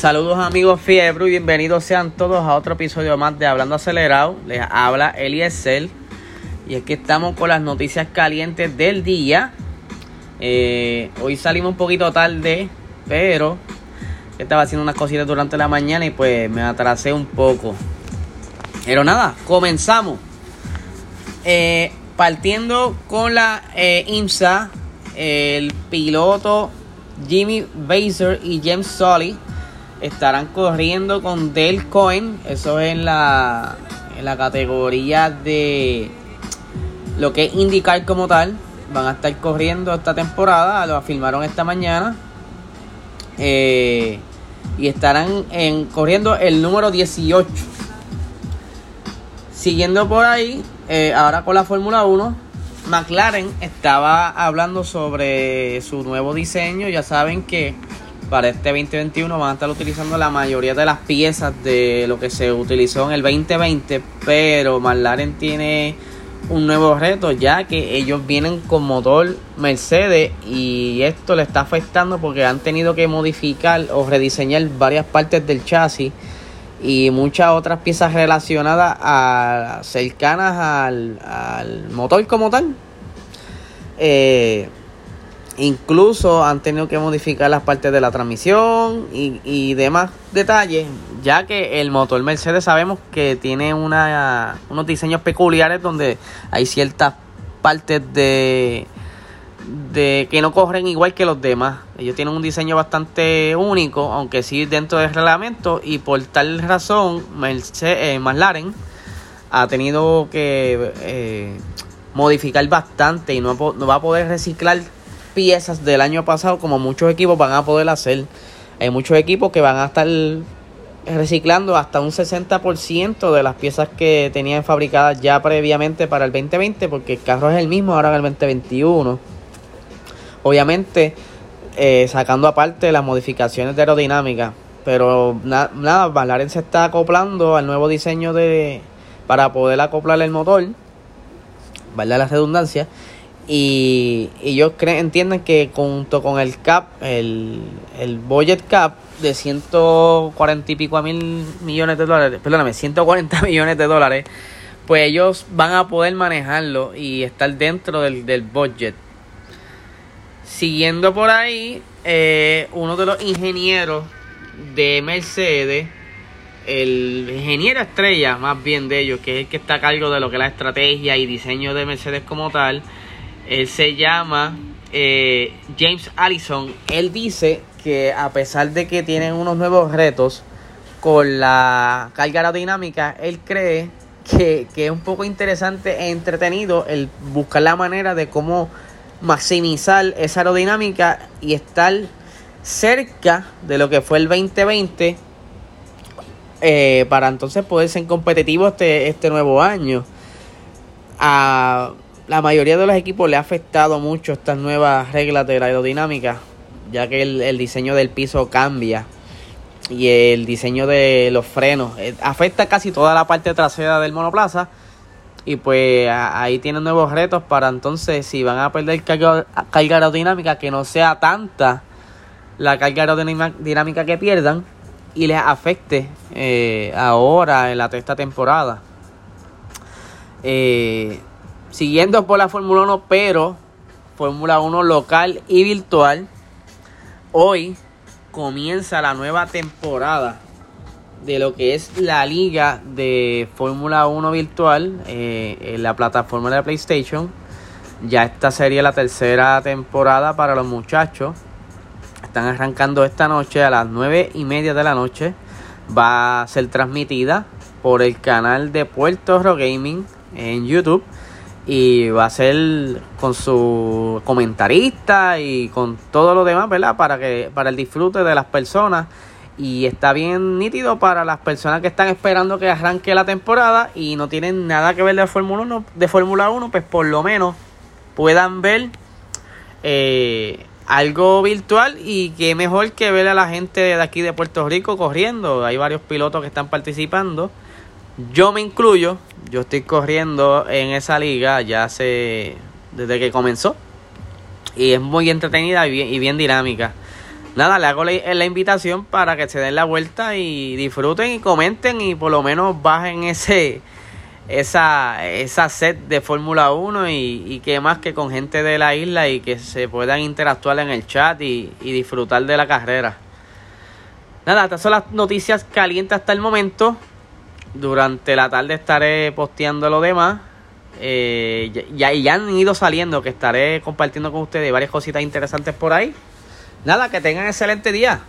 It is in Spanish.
Saludos amigos Fiebre y bienvenidos sean todos a otro episodio más de Hablando Acelerado. Les habla Eliezer y aquí estamos con las noticias calientes del día. Eh, hoy salimos un poquito tarde, pero estaba haciendo unas cositas durante la mañana y pues me atrasé un poco. Pero nada, comenzamos. Eh, partiendo con la eh, IMSA, el piloto Jimmy Baser y James Sully estarán corriendo con Dale Cohen. Eso es en la, en la categoría de lo que es indicar como tal. Van a estar corriendo esta temporada. Lo afirmaron esta mañana. Eh, y estarán en, corriendo el número 18. Siguiendo por ahí, eh, ahora con la Fórmula 1, McLaren estaba hablando sobre su nuevo diseño. Ya saben que para este 2021 van a estar utilizando la mayoría de las piezas de lo que se utilizó en el 2020, pero McLaren tiene un nuevo reto ya que ellos vienen con motor Mercedes y esto le está afectando porque han tenido que modificar o rediseñar varias partes del chasis y muchas otras piezas relacionadas a cercanas al, al motor como tal. Eh, incluso han tenido que modificar las partes de la transmisión y, y, demás detalles, ya que el motor Mercedes sabemos que tiene una, unos diseños peculiares donde hay ciertas partes de, de que no corren igual que los demás. Ellos tienen un diseño bastante único, aunque sí dentro del reglamento, y por tal razón, Mercedes, eh, McLaren ha tenido que eh, modificar bastante y no, no va a poder reciclar piezas del año pasado como muchos equipos van a poder hacer. Hay muchos equipos que van a estar reciclando hasta un 60% de las piezas que tenían fabricadas ya previamente para el 2020 porque el carro es el mismo ahora en el 2021. Obviamente eh, sacando aparte las modificaciones de aerodinámica. Pero na nada, McLaren se está acoplando al nuevo diseño de para poder acoplar el motor. ¿Verdad la redundancia? Y ellos creen, entienden que junto con el cap, el, el budget cap de 140 y pico mil millones de dólares, perdóname, 140 millones de dólares, pues ellos van a poder manejarlo y estar dentro del, del budget. Siguiendo por ahí, eh, uno de los ingenieros de Mercedes, el ingeniero estrella más bien de ellos, que es el que está a cargo de lo que es la estrategia y diseño de Mercedes como tal, él se llama eh, James Allison. Él dice que a pesar de que tienen unos nuevos retos con la carga aerodinámica, él cree que, que es un poco interesante e entretenido el buscar la manera de cómo maximizar esa aerodinámica y estar cerca de lo que fue el 2020 eh, para entonces poder ser competitivo este, este nuevo año. A la mayoría de los equipos le ha afectado mucho estas nuevas reglas de la aerodinámica, ya que el, diseño del piso cambia y el diseño de los frenos eh, afecta casi toda la parte trasera del monoplaza y pues ahí tienen nuevos retos para entonces si van a perder carga, aerodinámica que no sea tanta la carga aerodinámica que pierdan y les afecte eh, ahora en la esta temporada. Eh, siguiendo por la Fórmula 1, pero Fórmula 1 local y virtual, hoy comienza la nueva temporada de lo que es la liga de Fórmula 1 virtual eh, en la plataforma de PlayStation. Ya esta sería la tercera temporada para los muchachos. Están arrancando esta noche a las 9 y media de la noche. Va a ser transmitida por el canal de Puerto Rico Gaming en YouTube. Y va a ser con su comentarista y con todo lo demás, ¿verdad? Para que para el disfrute de las personas y está bien nítido para las personas que están esperando que arranque la temporada y no tienen nada que ver de Fórmula 1, de Fórmula 1, pues por lo menos puedan ver eh, algo virtual y que mejor que ver a la gente de aquí de Puerto Rico corriendo. Hay varios pilotos que están participando. Yo me incluyo, yo estoy corriendo en esa liga ya hace desde que comenzó y es muy entretenida y bien, y bien dinámica. nada, le hago la, invitación para que se den la vuelta y disfruten y comenten y por lo menos bajen ese esa, esa set de Fórmula 1 y, y, que más que con gente de la isla y que se puedan interactuar en el chat y, y disfrutar de la carrera. Nada, estas son las noticias calientes hasta el momento. Durante la tarde estaré posteando lo demás. Eh, ya, ya han ido saliendo, que estaré compartiendo con ustedes varias cositas interesantes por ahí. Nada, que tengan excelente día.